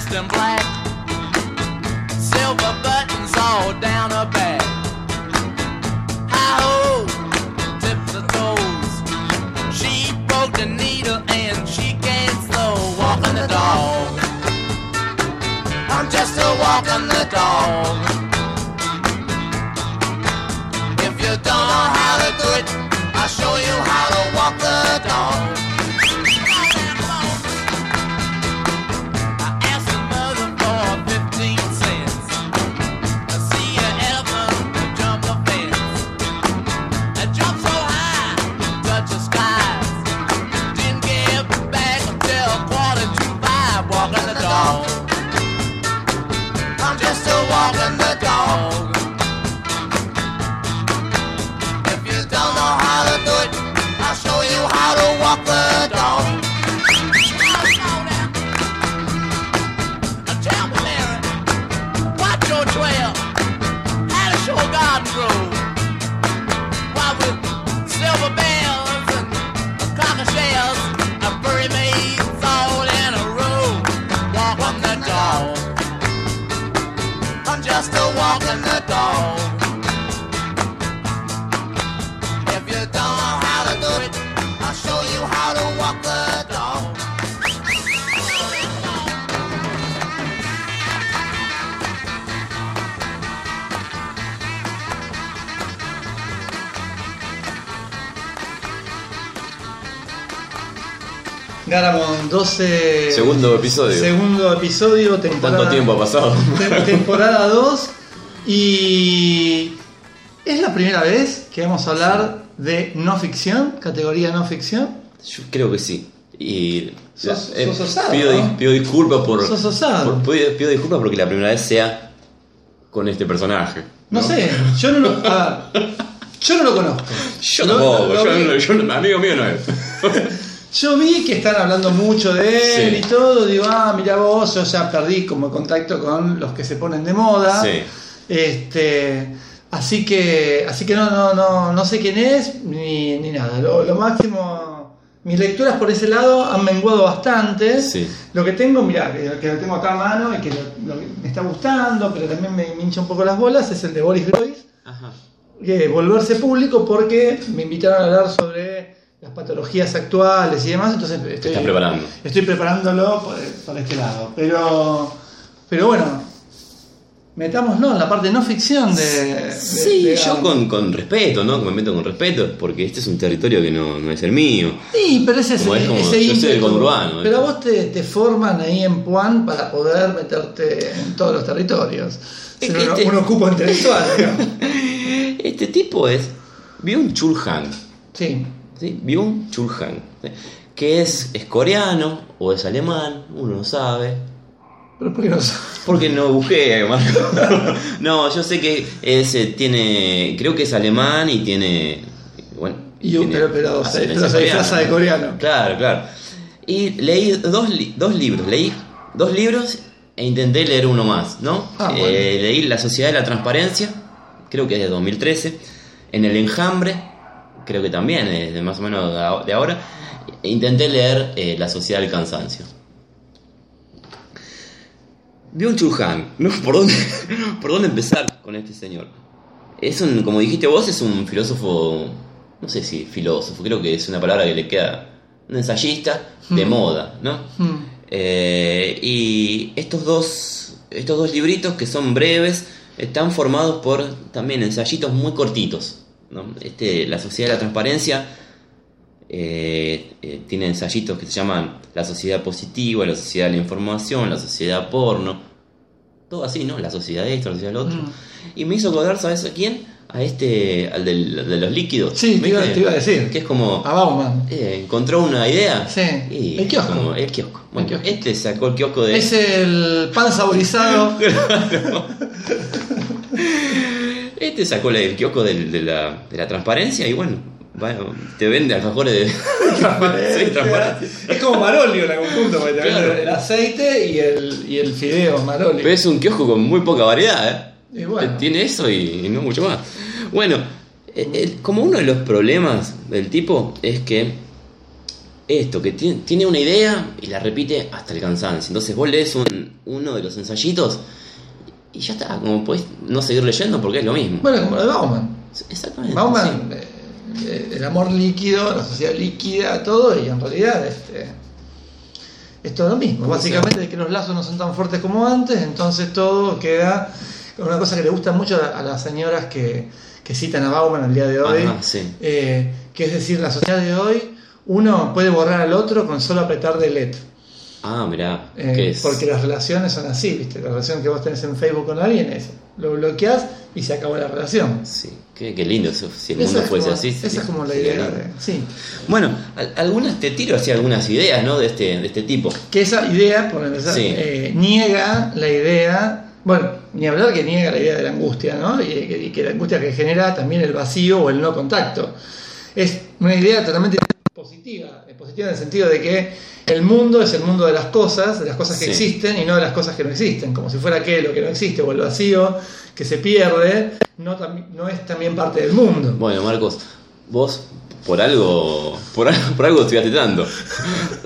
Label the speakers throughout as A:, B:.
A: dressed in black, silver buttons all down her back. Hi ho, tips her toes. She broke the needle and she can't slow walking the dog. I'm just a walking the dog.
B: Garamond 12.
C: Segundo episodio.
B: Segundo episodio, temporada.
C: Tanto tiempo ha pasado.
B: te- temporada 2. Y. Es la primera vez que vamos a hablar de no ficción, categoría no ficción.
C: Yo creo que sí. Y
B: Sos-
C: eh,
B: sos osado,
C: pido,
B: ¿no?
C: pido disculpas por,
B: Sos osado.
C: por- pido, disculpas porque la primera vez sea con este personaje.
B: No, sé, yo no lo. a ver, yo no lo conozco.
C: Yo tampoco,
B: lo
C: yo, no- yo no- amigo mío no es.
B: Yo vi que están hablando mucho de él
C: Sí.
B: y todo, digo, ah, mira vos, yo ya perdí como contacto con los que se ponen de moda.
C: Sí.
B: Este, así que, así que no, no, no, no sé quién es ni, ni nada. Lo, lo máximo, mis lecturas por ese lado han menguado bastante.
C: Sí.
B: Lo que tengo, mira, que, que lo tengo acá a mano y que lo- lo que me está gustando, pero también me, me hincha un poco las bolas, es el de Boris Groys
C: Ajá.
B: que volverse público porque me invitaron a hablar sobre las patologías actuales y demás, entonces estoy,
C: preparando.
B: estoy preparándolo por, por este lado. Pero, pero bueno, metámonos en la parte no ficción de... de-
C: Sí,
B: de-
C: yo con, con respeto, ¿no? Me meto con respeto porque este es un territorio que no, no es el mío.
B: Sí, pero ese,
C: Como es como-
B: ese
C: yo soy del
B: ímpetu.
C: conurbano.
B: Pero vos te, te forman ahí en Puan para poder meterte en todos los territorios.
C: Es que
B: uno-
C: este-
B: un ocupo intelectual, digamos.
C: Este tipo es Byung Chul Han.
B: Sí.
C: ¿Sí? Byung Chul Han. ¿sí? Que es, es coreano o es alemán, uno no sabe.
B: Pero ¿por qué no?
C: Porque no busqué, Marco. no, yo sé que es, eh, tiene. Creo que es alemán y tiene. Bueno.
B: Y un-
C: tiene
B: pero, pero, se, pero se disfraza de coreano.
C: Claro, claro. Y leí dos, dos libros. Leí dos libros e intenté leer uno más, ¿no?
B: Ah,
C: Eh,
B: bueno.
C: Leí La Sociedad de la Transparencia, creo que es de 2013. En El Enjambre, creo que también es de más o menos de ahora. E intenté leer eh, La Sociedad del Cansancio. Byung Chul Han, ¿no? ¿Por dónde, ¿Por dónde empezar con este señor? Es un, como dijiste vos, es un filósofo, no sé si filósofo, creo que es una palabra que le queda, un ensayista de
B: Mm.
C: moda, ¿no?
B: Mm.
C: Eh, y estos dos, estos dos libritos que son breves están formados por también ensayitos muy cortitos. ¿No? Este, la Sociedad de la Transparencia eh, eh, tiene ensayitos que se llaman La Sociedad Positiva, La Sociedad de la Información, La Sociedad Porno. Todo así, ¿no? La Sociedad de esto, la Sociedad del otro.
B: Mm.
C: Y me hizo acordar, ¿sabes a quién? A este, al del- de los líquidos.
B: Sí, te iba,
C: ¿Viste?
B: te iba a decir.
C: Que es como...
B: A Bauman.
C: Eh, encontró una idea.
B: Sí,
C: Y
B: el kiosco.
C: como- el kiosco. Bueno,
B: kiosco.
C: este sacó el kiosco de.
B: Es el pan saborizado.
C: Sacó la- el kiosco de, la, de la transparencia y bueno, bueno, te vende alfajores de. Sí, transparencia.
B: es como Marolio porque te
C: Claro.
B: venden el aceite y el, y el fideo Marolio.
C: Pero es un kiosco con muy poca variedad, ¿eh?
B: Y bueno.
C: Tiene eso y, y no mucho más. Bueno, eh, el- como uno de los problemas del tipo es que esto, que tiene, tiene una idea y la repite hasta el cansancio. Entonces vos lees un- uno de los ensayitos y ya está, como podés no seguir leyendo porque es lo mismo.
B: Bueno, como lo de Bauman.
C: Exactamente.
B: Bauman, eh, eh, el amor líquido, la sociedad líquida, todo, y en realidad este, es todo lo mismo.
C: ¿Cómo
B: Básicamente que los lazos no son tan fuertes como antes, entonces todo queda. Una cosa que le gusta mucho a, a las señoras que, que citan a Bauman al día de hoy,
C: Ajá, sí.
B: eh, que es decir, la sociedad de hoy, uno puede borrar al otro con solo apretar delete.
C: Ah, mirá,
B: Eh. Porque las relaciones son así, ¿viste? La relación que vos tenés en Facebook con alguien es lo bloqueás y se acabó la relación.
C: Sí, qué, qué lindo eso, si el mundo
B: es
C: fuese
B: como-
C: así.
B: Esa es como la idea de. Sí.
C: Bueno, al- algunas te tiro así algunas ideas, ¿no? De este, de este tipo.
B: Que esa idea, por empezar,
C: Sí.
B: eh, niega la idea. Bueno, ni hablar que niega la idea de la angustia, ¿no? Y que, y que la angustia que genera también el vacío o el no contacto. Es una idea totalmente positiva, positiva en el sentido de que el mundo es el mundo de las cosas, de las cosas que
C: Sí.
B: existen y no de las cosas que no existen, como si fuera aquello que no existe o el vacío que se pierde, no es también parte del mundo.
C: Bueno, Marcos, vos por algo, por algo, por algo estudiaste tanto.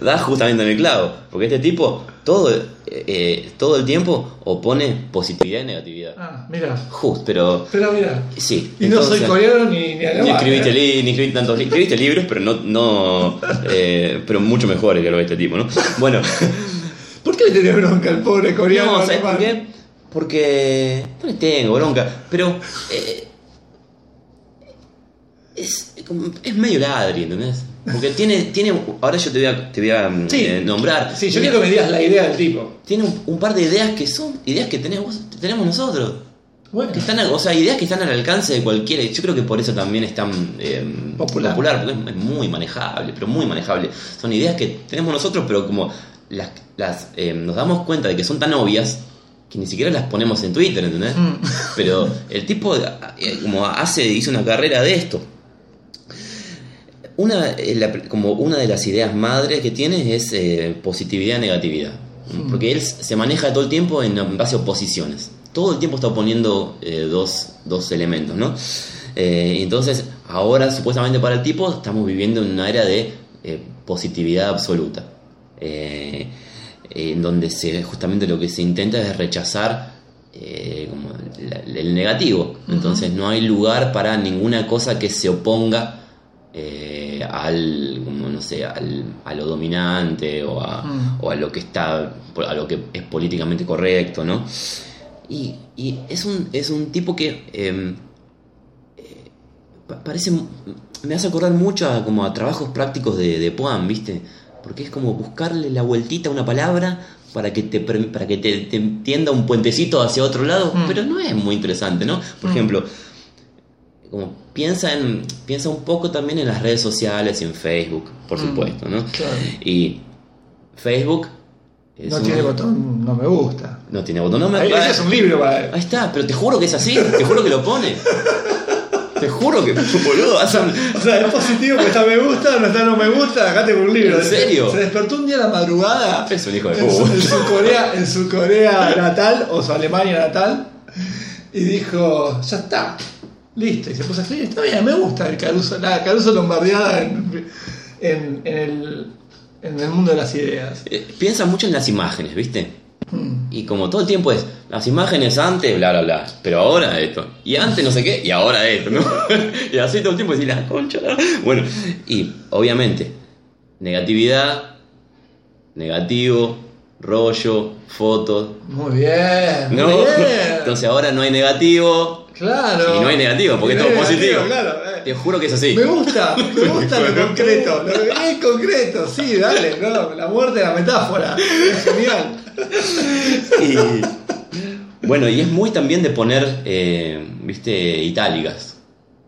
C: Das justamente en el clavo, porque este tipo todo, eh, todo el tiempo opone positividad y negatividad.
B: Ah, mira.
C: Just, pero
B: Pero mira.
C: sí.
B: Y no soy coreano ni, ni.
C: Ni escribiste,
B: ¿eh?
C: li- ni escribiste tantos li- escribiste libros, pero no, no eh, pero mucho mejores que lo de este tipo, ¿no? Bueno,
B: ¿Por qué le tenés bronca al pobre coreano?
C: no, ¿sabes por qué? Porque no le tengo bronca, pero eh, es, es medio ladri, ¿entendés? Porque tiene, tiene, ahora yo te voy a, te voy a mm,
B: Sí.
C: eh, nombrar.
B: Sí, yo quiero que me digas la idea del tipo.
C: Tiene un, un par de ideas que son ideas que tenemos, tenemos nosotros.
B: Bueno,
C: Que están, o sea, ideas que están al alcance de cualquiera. Yo creo que por eso también es tan eh,
B: Popular.
C: porque es, es muy manejable, pero muy manejable. Son ideas que tenemos nosotros, pero como las, las eh, nos damos cuenta de que son tan obvias que ni siquiera las ponemos en Twitter, ¿entendés?
B: Mm.
C: Pero el tipo eh, como hace, hizo una carrera de esto. Una, eh, la- como una de las ideas madres que tiene es eh, positividad y negatividad. Porque él se maneja todo el tiempo en base a oposiciones. Todo el tiempo está oponiendo eh, dos, dos elementos, ¿no? Eh, entonces, ahora supuestamente para el tipo estamos viviendo en una era de eh, positividad absoluta. En donde se, justamente lo que se intenta es rechazar como la- el negativo. Entonces no hay lugar para ninguna cosa que se oponga eh, al, como, no sé, al, a lo dominante o a,
B: Mm.
C: o a lo que está, a lo que es políticamente correcto, ¿no? Y, y es, un, es un tipo que eh, eh, pa- parece, me hace acordar mucho a, como a trabajos prácticos de, de ¿viste? Porque es como buscarle la vueltita a una palabra para que te, para que te, te entienda un puentecito hacia otro lado,
B: Mm.
C: pero no es muy interesante, ¿no? Por
B: Mm.
C: ejemplo, como piensa en piensa un poco también en las redes sociales y en Facebook, por
B: Mm,
C: supuesto, ¿no?
B: claro.
C: Y Facebook es
B: No
C: un-
B: tiene botón, no me gusta.
C: no tiene botón, no me
B: Ahí, ese es un libro para.
C: Ahí está, pero te juro que es así, te juro que lo pone. Te juro que, boludo, hace un-
B: O sea, es positivo porque está me gusta, no está no me gusta, acá tengo un libro.
C: ¿En serio?
B: Se despertó un día a la madrugada
C: Es un hijo de
B: en su,
C: puta.
B: en su Corea, en su Corea natal o su Alemania natal y dijo, ya está, listo. Y se puso a escribir, está bien, me gusta el Caruso, la Caruso Lombardeada en, en, en el, en el mundo de las ideas.
C: Eh, Piensa mucho en las imágenes, ¿viste?
B: Mm.
C: Y como todo el tiempo es, las imágenes antes, bla, bla, bla, pero ahora esto, y antes no sé qué, y ahora esto, ¿no? y así todo el tiempo decís, la concha, la-". bueno, y obviamente, negatividad, negativo, rollo, fotos,
B: Muy bien, muy bien.
C: Entonces ahora no hay negativo,
B: claro.
C: y no hay negativo, porque es todo positivo.
B: Claro, eh.
C: Te juro que es así.
B: Me gusta, me gusta lo concreto, lo es concreto, sí, dale, no, la muerte es la metáfora, es genial.
C: Y, bueno, y es muy también de poner, eh, viste, itálicas.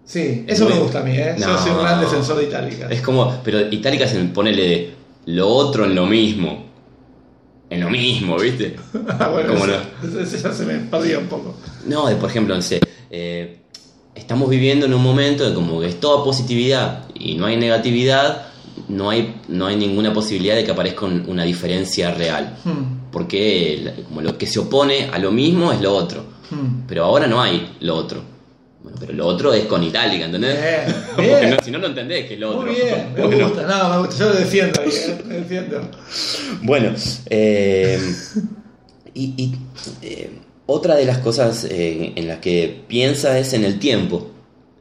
B: Sí, eso
C: Muy-
B: me gusta a mí, ¿eh? yo soy un gran defensor de Itálica.
C: Es como, pero itálicas en ponerle de lo otro en lo mismo. En lo mismo, ¿viste?
B: Ah, bueno,
C: ¿Cómo
B: eso, eso- eso ya se me perdió un poco.
C: No, de, por ejemplo, no sé, eh, estamos viviendo en un momento de como que es toda positividad y no hay negatividad, no hay, no hay ninguna posibilidad de que aparezca un- una diferencia real.
B: Hmm,
C: Porque como lo que se opone a lo mismo es lo otro.
B: hmm.
C: Pero ahora no hay lo otro. Bueno, pero lo otro es con itálica, ¿entendés?
B: Bien,
C: Porque
B: bien.
C: no- si no lo entendés, que es lo otro.
B: Muy bien, me
C: Bueno.
B: gusta, no, me gusta, yo lo defiendo ahí, eh, defiendo.
C: Bueno, eh, y, y, eh, otra de las cosas eh, en las que piensa es en el tiempo.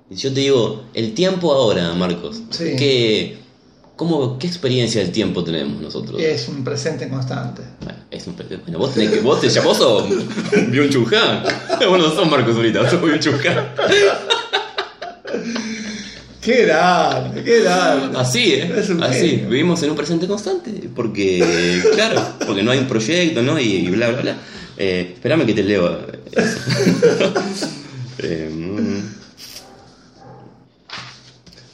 C: Y Yo te digo, el tiempo ahora, Marcos.
B: Sí.
C: ¿qué, cómo, ¿Qué experiencia del tiempo tenemos nosotros?
B: Es un presente constante.
C: Bueno, es un, bueno, vos tenés que. Vos te llamás Byung Chul Han. Bueno, no sos Marcos ahorita, sos Chul Han.
B: Qué grande, qué grande.
C: Así, ¿eh?
B: Es
C: Así.
B: genio.
C: Vivimos en un presente constante. Porque, claro, porque no hay un proyecto, ¿no? Y, y bla, bla, bla. Eh, espérame que te leo eso. Eh, mm.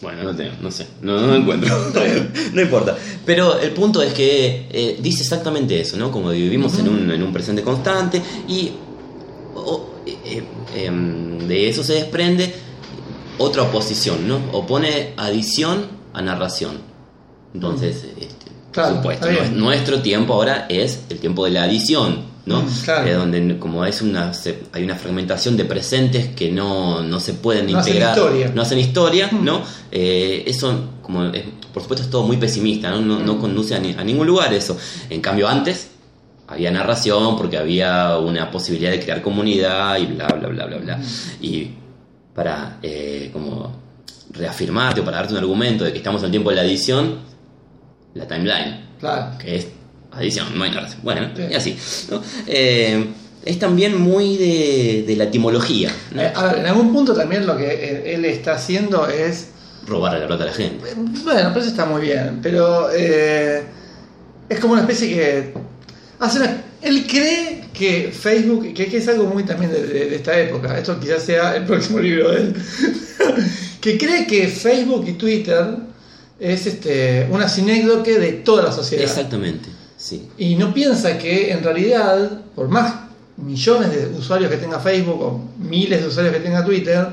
C: bueno, no tengo, no sé, no, no lo encuentro. no importa. Pero el punto es que eh, dice exactamente eso, ¿no? Como vivimos en, un, en un presente constante y eh, eh, em, de eso se desprende otra oposición, ¿no? Opone adición a narración. Entonces, este,
B: Claro,
C: por supuesto, nuestro tiempo ahora es el tiempo de la adición, ¿no?
B: Mm, claro.
C: Eh, donde como es una se- hay una fragmentación de presentes que no, no se pueden
B: No hacen
C: integrar,
B: historia.
C: no hacen historia,
B: Mm.
C: ¿no? Eh, eso, como es- por supuesto, es todo muy pesimista, ¿no? No, no conduce a, ni- a ningún lugar eso. En cambio, antes había narración porque había una posibilidad de crear comunidad y bla, bla, bla, bla, bla. Y para eh, como reafirmarte o para darte un argumento de que estamos en el tiempo de la edición, la timeline,
B: Claro.
C: que es adición, no hay narración. Bueno, y así. ¿no? Eh, es también muy de, de la etimología, ¿no?
B: Eh, a ver, en algún punto también lo que eh, él está haciendo es
C: robar la plata a la gente.
B: Bueno, pero eso está muy bien, pero eh, es como una especie que hace una- él cree que Facebook, que, que es algo muy también de, de- de esta época, esto quizás sea el próximo libro de él, que cree que Facebook y Twitter es este, una sinécdoque de toda la sociedad.
C: Exactamente, sí.
B: Y no piensa que en realidad, por más millones de usuarios que tenga Facebook o miles de usuarios que tenga Twitter,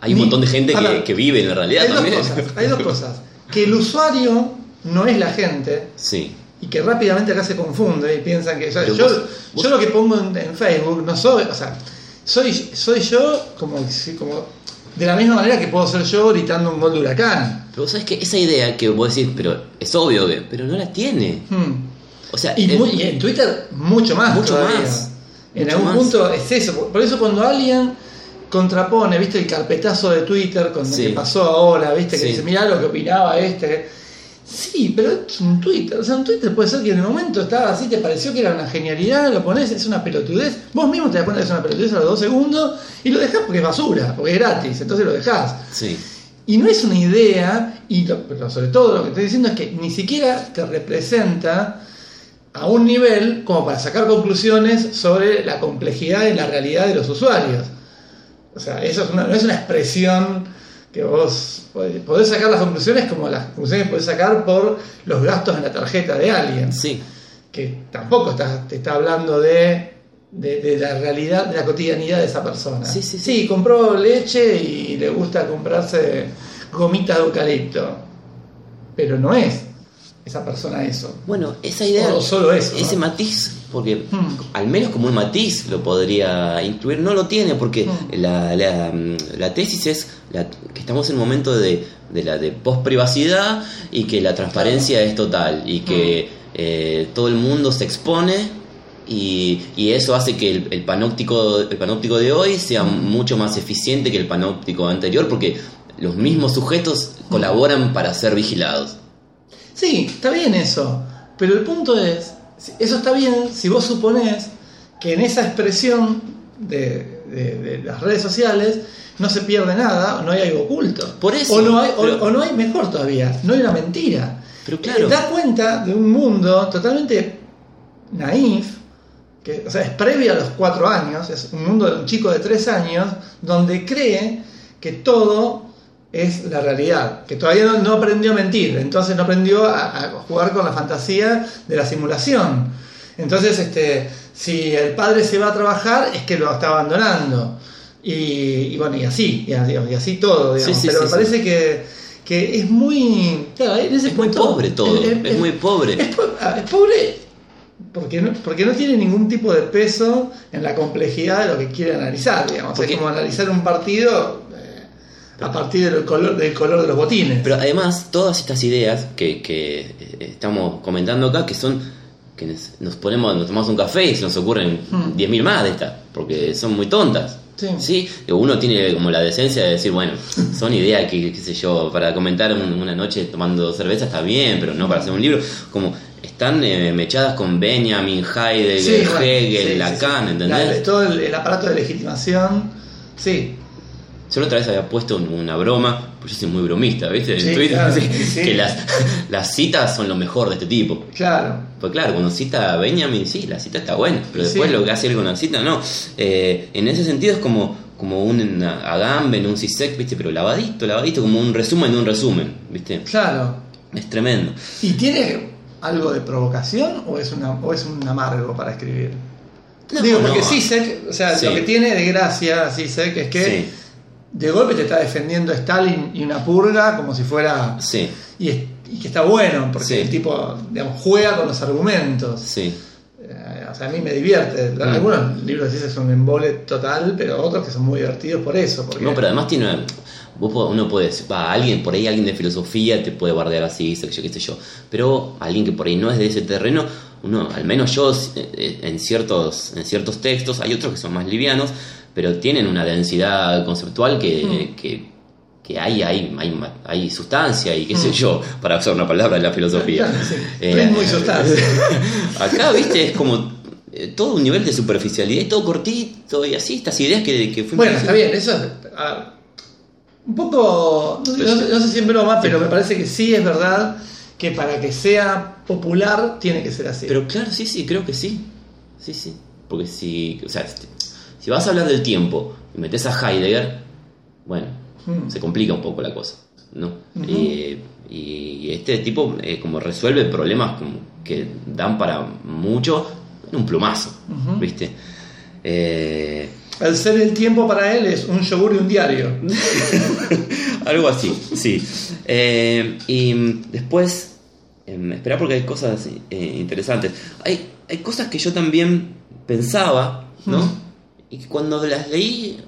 C: Hay un
B: Ni-
C: montón de gente que, vive en la realidad
B: hay dos,
C: también.
B: cosas, hay dos cosas. Que el usuario no es la gente
C: Sí.
B: y que rápidamente acá se confunde y piensan que o sea,
C: Pero
B: yo,
C: vos- vos-
B: yo lo que pongo en, en Facebook no soy, o sea, soy, soy yo como, como de la misma manera que puedo ser yo gritando un gol de huracán.
C: Pero vos sabés que esa idea que vos decís, pero es obvio pero no la tiene.
B: Hmm.
C: O sea,
B: Y,
C: el-
B: muy- y en Twitter mucho más.
C: Mucho
B: todavía.
C: más.
B: En
C: Mucho
B: algún
C: más.
B: punto es eso. Por- eso cuando alguien contrapone, viste, el carpetazo de Twitter con
C: Sí.
B: lo que pasó ahora, viste, que
C: Sí.
B: dice, mirá lo que opinaba este. Sí, pero es un Twitter. O sea, un Twitter puede ser que en el momento estaba así, te pareció que era una genialidad, lo pones, es una pelotudez. Vos mismo te das cuenta que es una pelotudez a los dos segundos y lo dejás porque es basura, porque es gratis, entonces lo dejás.
C: Sí.
B: Y no es una idea, y lo- pero sobre todo lo que estoy diciendo es que ni siquiera te representa a un nivel como para sacar conclusiones sobre la complejidad y la realidad de los usuarios. O sea, eso es una- no es una expresión que vos podés, sacar las conclusiones como las conclusiones que podés sacar por los gastos en la tarjeta de alguien,
C: Sí.
B: que tampoco está- te está hablando de, de- de la realidad, de la cotidianidad de esa persona.
C: Sí, sí, sí.
B: compró leche y le gusta comprarse gomitas de eucalipto, pero no es esa persona eso.
C: Bueno, esa idea.
B: O solo eso,
C: Ese
B: ¿no?
C: matiz, porque
B: Hmm.
C: al menos como un matiz lo podría incluir, no lo tiene, porque
B: Hmm.
C: la, la, la tesis es la- que estamos en un momento de, de la de post-privacidad y que la transparencia es total y que
B: Hmm.
C: eh, todo el mundo se expone. Y, y eso hace que el, el panóptico, el panóptico de hoy sea mucho más eficiente que el panóptico anterior porque los mismos sujetos colaboran para ser vigilados.
B: Sí, está bien eso, pero el punto es, eso está bien si vos suponés que en esa expresión de, de- de las redes sociales no se pierde nada, no hay algo oculto.
C: Por eso,
B: O no hay, o-
C: pero-
B: o no hay mejor todavía, no hay una mentira.
C: Pero claro.
B: Eh, da cuenta de un mundo totalmente naif, que o sea, es previo a los cuatro años, es un mundo de un chico de tres años, donde cree que todo es la realidad, que todavía no, no aprendió a mentir, entonces no aprendió a, a jugar con la fantasía de la simulación. Entonces, este, si el padre se va a trabajar, es que lo está abandonando. Y, y bueno, y así, y así, y así todo, digamos.
C: Sí, sí,
B: Pero
C: sí,
B: me parece que, que es muy. claro, en ese
C: Es muy pobre todo, es muy pobre.
B: Es, ah, es pobre porque no, porque no tiene ningún tipo de peso en la complejidad de lo que quiere analizar, digamos.
C: Porque-
B: Es como analizar un partido a partir del color, del color de los botines.
C: Pero además, todas estas ideas que, que, eh, estamos comentando acá, que son que nos, ponemos, nos tomamos un café y se nos ocurren
B: Hmm.
C: 10.000 más de estas, porque son muy tontas.
B: Sí.
C: Uno tiene como la decencia de decir, bueno, son ideas que, qué sé yo, para comentar un- una noche tomando cerveza está bien, pero no para hacer un libro. Como están eh, mechadas con Benjamin, Heidegger,
B: Sí,
C: Hegel,
B: sí, sí,
C: Lacan,
B: sí.
C: ¿entendés?
B: La- todo el, el aparato de legitimación, sí.
C: Yo la otra vez había puesto un- una broma, pues yo soy muy bromista, ¿viste? En
B: Sí,
C: Twitter,
B: claro,
C: sí,
B: sí.
C: que las, las citas son lo mejor de este tipo.
B: Claro.
C: Pues claro, cuando cita a Benjamin, sí, la cita está buena, pero después lo que hace él con la cita, no. Eh, en ese sentido es como, como un Agamben, un Zizek, ¿viste? Pero lavadito, lavadito, como un resumen de un resumen, ¿viste?
B: Claro.
C: Es tremendo.
B: ¿Y tiene algo de provocación o es, una, o es un amargo para escribir?
C: No,
B: Digo, porque
C: no.
B: Zizek, o sea, lo que tiene de gracia Zizek es que de golpe te está defendiendo Stalin y una purga como si fuera...
C: sí,
B: Y, que está bueno, porque
C: Sí.
B: el tipo, digamos, juega con los argumentos.
C: sí.
B: Eh, o sea, a mí me divierte.
C: Mm.
B: Algunos libros de son un embole total, pero otros que son muy divertidos por eso. Porque,
C: No, pero además tiene una. Vos uno puede va, alguien por ahí, alguien de filosofía te puede bardear así, yo, qué sé yo. Pero alguien que por ahí no es de ese terreno, uno, al menos yo, eh, en ciertos, en ciertos textos, hay otros que son más livianos, pero tienen una densidad conceptual que,
B: Mm.
C: que, que hay, hay, hay, sustancia y qué sé
B: Mm.
C: yo, para usar una palabra de la filosofía.
B: Claro, sí.
C: Eh,
B: sustancia.
C: Acá, viste, es como eh, todo un nivel de superficialidad todo cortito y así, estas ideas que, que fuimos
B: Bueno, está bien, eso es. a ver, un poco. No, no sé- no sé si en broma, pero me parece que sí es verdad que para que sea popular tiene que ser así.
C: Pero claro, sí, sí, creo que sí. Sí, sí. Porque si, o sea, si- vas a hablar del tiempo y metes a Heidegger, bueno,
B: Mm.
C: se complica un poco la cosa, ¿no? Eh, y este tipo eh, como resuelve problemas como que dan para mucho en un plumazo,
B: Ujú.
C: ¿viste? Eh,
B: El ser el tiempo para él es un yogur y un diario.
C: Algo así, sí. Eh, y después, eh, espera porque hay cosas interesantes. Hay, hay cosas que yo también pensaba, ¿no?
B: Mm.
C: Y cuando las leí,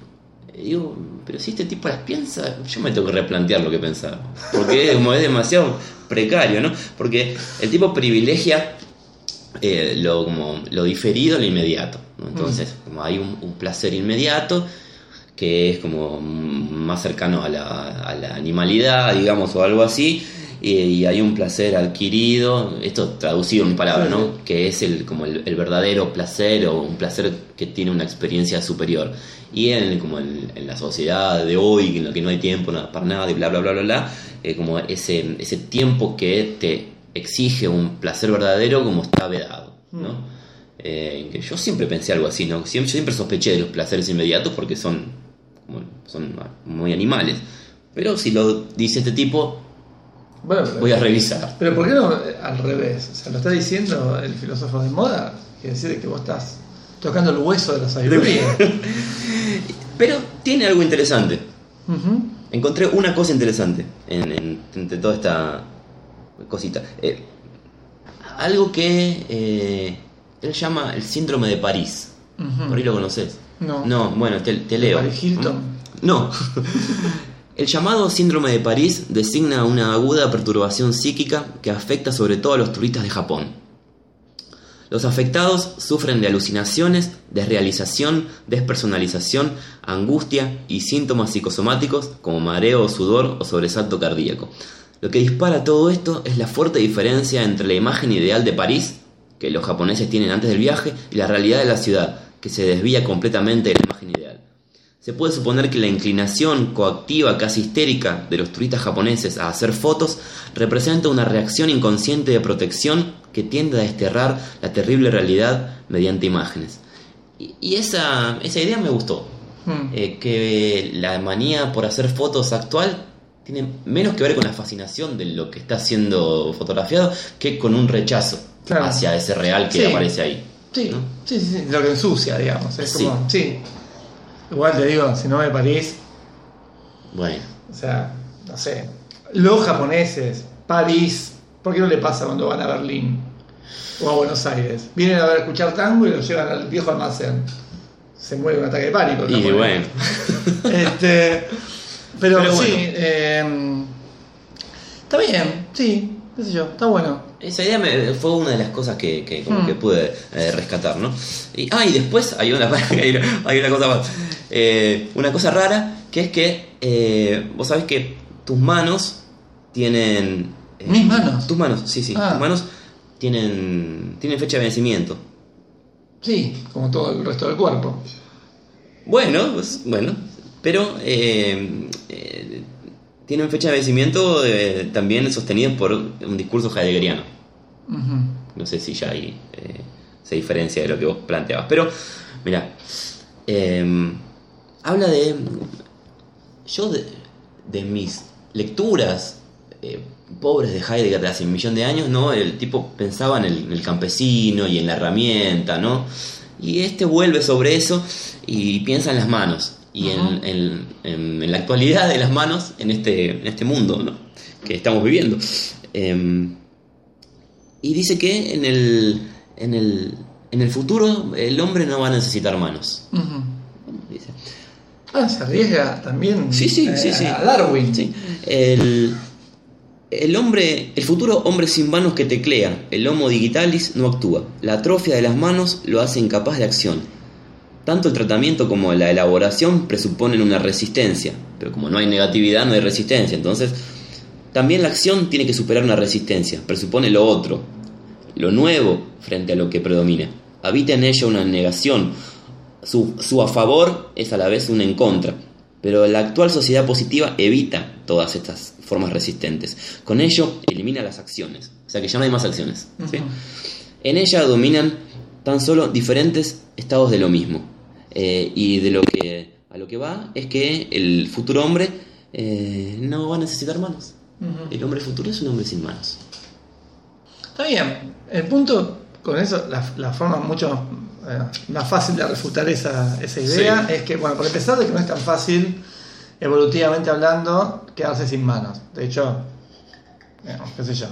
C: digo, pero si este tipo las piensa, yo me tengo que replantear lo que pensaba. Porque es, como es demasiado precario, ¿no? Porque el tipo privilegia eh, lo, como, lo diferido lo inmediato. ¿no? Entonces, como hay un, un placer inmediato que es como mm, más cercano a la, a la animalidad, digamos, o algo así, y, y hay un placer adquirido, esto traducido en mi palabra,
B: Sí,
C: ¿no? Que es el, como el, el verdadero placer o un placer que tiene una experiencia superior. Y en, como en, en la sociedad de hoy, en la que no hay tiempo para nada y bla, bla, bla, bla, bla, eh, como ese, ese tiempo que te exige un placer verdadero como está vedado, ¿no?
B: Mm.
C: Eh, que yo siempre pensé algo así, ¿no? Siempre, yo siempre sospeché de los placeres inmediatos porque son, como- son muy animales. Pero si lo dice este tipo,
B: Bueno, pero,
C: voy a revisar.
B: pero ¿por qué no eh, al revés? O sea, lo está diciendo el filósofo de moda. Quiere decir que vos estás tocando el hueso de la sabiduría.
C: Pero tiene algo interesante. Encontré una cosa interesante en, toda esta cosita. Eh, algo que eh, él llama el síndrome de París.
B: Ujú.
C: Por ahí lo conoces.
B: No.
C: No, bueno, te, te leo.
B: Hilton?
C: No. El llamado síndrome de París designa una aguda perturbación psíquica que afecta sobre todo a los turistas de Japón. Los afectados sufren de alucinaciones, desrealización, despersonalización, angustia y síntomas psicosomáticos como mareo, sudor o sobresalto cardíaco. Lo que dispara todo esto es la fuerte diferencia entre la imagen ideal de París, que los japoneses tienen antes del viaje, y la realidad de la ciudad, que se desvía completamente de la imagen ideal. Se puede suponer que la inclinación coactiva casi histérica de los turistas japoneses a hacer fotos representa una reacción inconsciente de protección que tiende a desterrar la terrible realidad mediante imágenes. Y, y esa, esa idea me gustó.
B: Mm.
C: Eh, que la manía por hacer fotos actual tiene menos que ver con la fascinación de lo que está siendo fotografiado que con un rechazo
B: Claro.
C: hacia ese real que
B: Sí.
C: aparece ahí.
B: Sí,
C: ¿no?
B: sí, sí, sí, lo que ensucia, digamos. Es
C: Sí.
B: como, sí. Igual te digo, si no ve París,
C: Bueno,
B: o sea, no sé. Los japoneses, París, ¿por qué no le pasa cuando van a Berlín? o a Buenos Aires. Vienen a ver escuchar tango y lo llevan al viejo almacén. Se muere un ataque de pánico.
C: Y
B: ¿no?
C: bueno,
B: Este, pero,
C: Pero
B: sí,
C: bueno.
B: eh, está bien, sí, qué sé yo, está bueno.
C: esa idea me- fue una de las cosas que, que como
B: Mm.
C: que pude eh, rescatar, ¿no? Y, ah, y después hay una, hay una, cosa más. Eh, una cosa rara, que es que eh, vos sabés que tus manos tienen... eh,
B: ¿Mis manos?
C: Tus manos, sí, sí.
B: Ah.
C: Tus manos tienen, tienen fecha de vencimiento.
B: Sí, como todo el resto del cuerpo.
C: Bueno, pues, bueno, pero eh, tienen fecha de vencimiento eh, también sostenidos por un discurso heideggeriano. No sé si ya ahí eh, se diferencia de lo que vos planteabas. Pero, mira, eh, habla de. Yo, de, de mis lecturas eh, pobres de Heidegger de hace un millón de años, ¿no? El tipo pensaba en el, en el campesino y en la herramienta, ¿no? Y este vuelve sobre eso y piensa en las manos. Y en- en, en- en la actualidad de las manos en este, en este mundo ¿no? que estamos viviendo. Em, y dice que en el, en el, en el futuro el hombre no va a necesitar manos. Dice.
B: Ah, se arriesga también
C: Sí, sí,
B: eh,
C: sí, sí.
B: a Darwin.
C: Sí. El, el hombre, el futuro hombre sin manos que teclea, el homo digitalis, no actúa. La atrofia de las manos lo hace incapaz de acción. Tanto el tratamiento como la elaboración presuponen una resistencia, pero como no hay negatividad, no hay resistencia. Entonces, también la acción tiene que superar una resistencia, presupone lo otro, lo nuevo frente a lo que predomina. Habita en ella una negación, su, su a favor es a la vez un en contra, pero la actual sociedad positiva evita todas estas formas resistentes. Con ello elimina las acciones, o sea que ya no hay más acciones. En ella dominan tan solo diferentes estados de lo mismo. Eh, y de lo que a lo que va es que el futuro hombre eh, no va a necesitar manos. El hombre futuro es un hombre sin manos.
B: Está bien. El punto con eso, la, la forma mucho eh, más fácil de refutar esa, esa idea
C: Sí.
B: es que, bueno, por empezar, de que no es tan fácil, evolutivamente hablando, quedarse sin manos. De hecho, qué sé yo,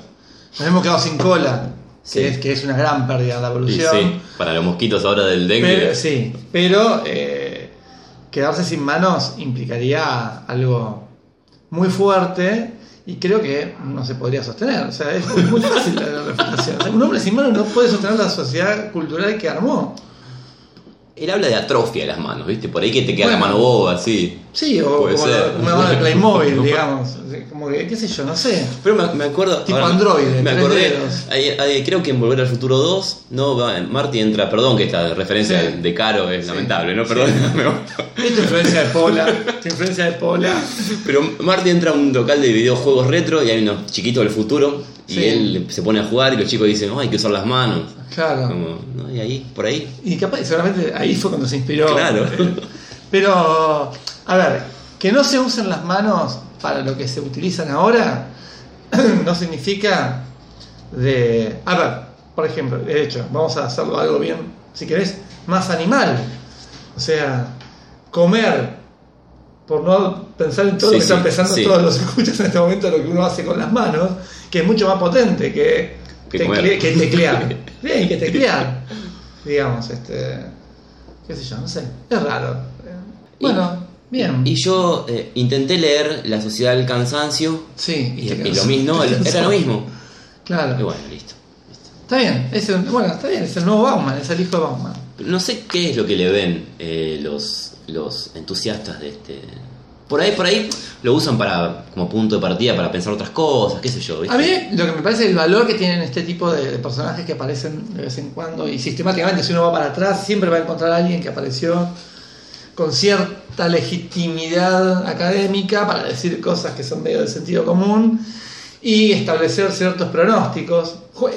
B: nos hemos quedado sin cola,
C: Sí.
B: que, es, que es una gran pérdida la evolución.
C: para los mosquitos ahora del
B: Pero, sí, pero eh, quedarse sin manos implicaría algo muy fuerte y creo que no se podría sostener. O sea, es muy, muy fácil la refutación. O sea, un hombre sin manos no puede sostener la sociedad cultural que armó.
C: Él habla de atrofia de las manos, ¿viste? Por ahí que te queda la mano boba, así.
B: Sí, o
C: Puede
B: como
C: ser.
B: una mano de Playmobil, digamos. Como que, qué sé yo, no sé.
C: Pero me, me acuerdo.
B: Tipo
C: ahora
B: Android,
C: Me acordé.
B: dedos.
C: hay- hay- creo que en Volver al Futuro 2, no, Marty entra. Perdón que esta referencia
B: Sí.
C: de Caro es
B: Sí.
C: lamentable, ¿no?
B: Sí.
C: Perdón.
B: Esta influencia de Pola. Esta influencia de Pola.
C: Pero Marty entra a un local de videojuegos retro y hay unos chiquitos del futuro. Y
B: Sí.
C: él se pone a jugar y los chicos dicen, "Oh, hay que usar las manos.
B: Claro.
C: Como, ¿no? Y ahí, por ahí.
B: Y capaz, seguramente ahí fue cuando se inspiró.
C: Claro.
B: Eh, Pero, a ver, que no se usen las manos para lo que se utilizan ahora, no significa de... A ver, por ejemplo, de hecho, vamos a hacerlo algo bien, si querés, más animal. O sea, comer, por no pensar en todo
C: Sí,
B: lo que están
C: sí,
B: pensando
C: sí.
B: todos los escuchas en este momento, lo que uno hace con las manos, que es mucho más potente que,
C: Que
B: tecle-
C: comer.
B: que teclear. Bien, que teclear. Digamos, este. qué sé yo, no sé. Es raro. Bueno, bien.
C: Y yo eh, intenté leer La Sociedad del Cansancio
B: sí,
C: y,
B: te
C: y lo mismo, era lo mismo.
B: Claro.
C: Y bueno, listo. listo.
B: Está bien. Es el- bueno, está bien. Es el nuevo Bauman, es el hijo de Bauman.
C: No sé qué es lo que le ven eh, los, los entusiastas de este. Por ahí, por ahí lo usan para como punto de partida para pensar otras cosas, qué sé yo. ¿viste?
B: A mí lo que me parece el valor que tienen este tipo de, de personajes que aparecen de vez en cuando y sistemáticamente si uno va para atrás siempre va a encontrar a alguien que apareció con cierta legitimidad académica para decir cosas que son medio del sentido común y establecer ciertos pronósticos. Jue-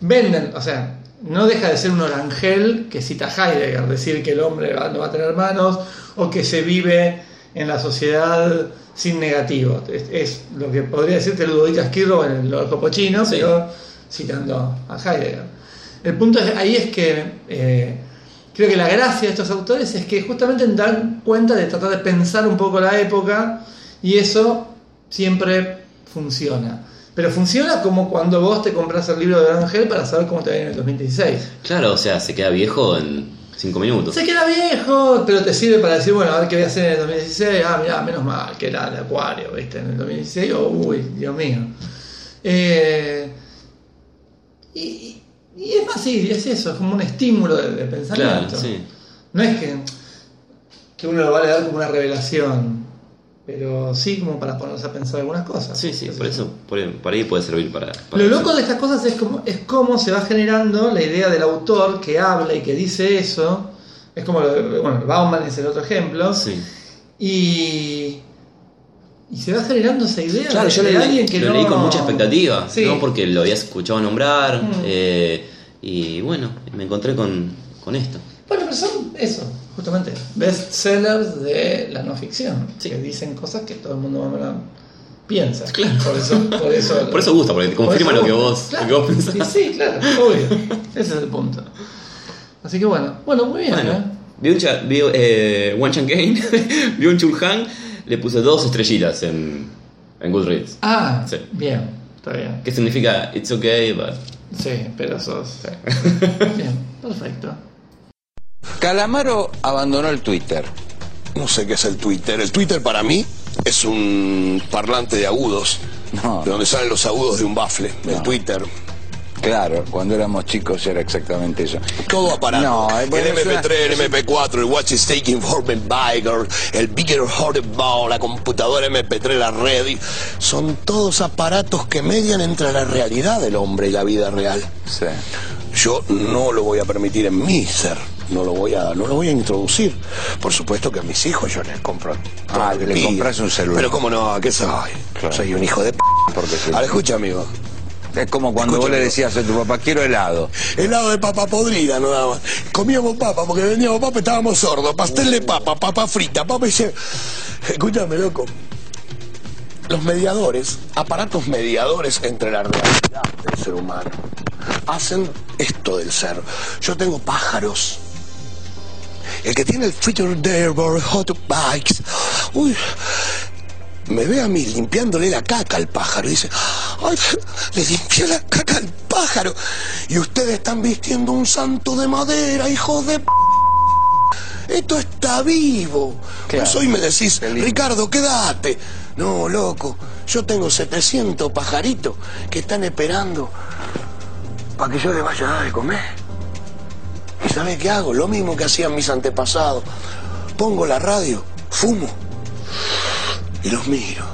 B: Venden, o sea, no deja de ser un orangel que cita Heidegger, decir que el hombre no va a tener manos o que se vive en la sociedad sin negativo. Es, es lo que podría decirte Ludovico Esquirro en el Orco Pochino,
C: Sí.
B: pero citando a Heidegger. El punto es- ahí es que eh, creo que la gracia de estos autores es que justamente dan cuenta de tratar de pensar un poco la época y eso siempre funciona. Pero funciona como cuando vos te compras el libro de Ángel para saber cómo te va en el 2016.
C: Claro, o sea, se queda viejo en 5 minutos.
B: Se queda viejo, pero te sirve para decir, bueno, a ver qué voy a hacer en el 2016. Ah, mirá, menos mal que era de Acuario, ¿viste? En el 2016, oh, uy, Dios mío. Eh, y, y es más, sí, es eso, es como un estímulo de, de pensamiento.
C: Claro, sí.
B: No es que, que uno lo va a leer como una revelación, pero sí como para ponerse a pensar algunas cosas.
C: Sí, sí, por eso, por, por ahí puede servir para... para
B: Lo loco de estas cosas es como, es cómo se va generando la idea del autor que habla y que dice eso. Es como, bueno, Bauman es el otro ejemplo.
C: Sí.
B: Y, y se va generando esa idea
C: Claro,
B: de,
C: yo
B: de
C: leí-
B: alguien que
C: lo
B: no...
C: leí con mucha expectativa,
B: Sí.
C: ¿no? Porque lo había escuchado nombrar
B: Mm.
C: eh, y bueno, me encontré con, con esto.
B: Bueno, pero son eso, justamente, bestsellers de la no ficción,
C: Sí.
B: que dicen cosas que todo el mundo más o menos piensa.
C: Claro.
B: Por eso, por eso,
C: Por eso gusta, porque te
B: por
C: confirma
B: eso
C: lo que vos,
B: Claro.
C: lo que vos pensás.
B: Sí, sí, claro, obvio. Ese es el punto. Así que bueno, bueno, muy bien. ¿eh?
C: Bueno, Byung-Cha- Byu- eh, Wan Chan Kane, Byung-Chul Han, le puse dos estrellitas en, en Goodreads.
B: Ah,
C: Sí.
B: bien, está bien.
C: Que significa it's okay, but...
B: Sí, pero sos. sí. Bien, perfecto.
D: Calamaro abandonó el Twitter.
E: No sé qué es el Twitter. El Twitter para mí es un parlante de agudos.
D: No.
E: De donde salen los agudos de un bafle. El. Twitter.
D: Claro, cuando éramos chicos era exactamente eso.
E: Todo aparato.
D: No, bueno,
E: el
D: es una-
E: MP3, el MP4, el Watch is Taking Form Biker, el Bigger Ball, la computadora MP3, la Ready. Son todos aparatos que median entre la realidad del hombre y la vida real.
D: Sí.
E: Yo no lo voy a permitir en mi ser. No lo voy a, no lo voy a introducir. Por supuesto que a mis hijos yo les compro.
D: Ah,
E: que
D: le compras un celular.
E: Pero cómo no, ¿qué soy?
D: Claro.
E: Soy un hijo de p.
D: Porque sí.
E: Ahora escucha, amigo.
D: Es como cuando vos le decías a tu papá, quiero helado.
E: Helado de papa podrida, no más. Comíamos papa porque vendíamos papa y estábamos sordos. Pastel de papa, papa frita, papa y se... Escúchame, loco. Los mediadores, aparatos mediadores entre la realidad del ser humano, hacen esto del ser. Yo tengo pájaros. El que tiene el Twitter de Hot Bikes, uy, me ve a mí limpiándole la caca al pájaro y dice, ay, le limpié la caca al pájaro. Y ustedes están vistiendo un santo de madera, hijos de p. Esto está vivo.
D: Claro.
E: Pues hoy me decís. Ricardo, quédate. No, loco, yo tengo 700 pajaritos que están esperando para que yo les vaya a dar de comer. ¿Y sabe qué hago? Lo mismo que hacían mis antepasados. Pongo la radio, fumo y los miro.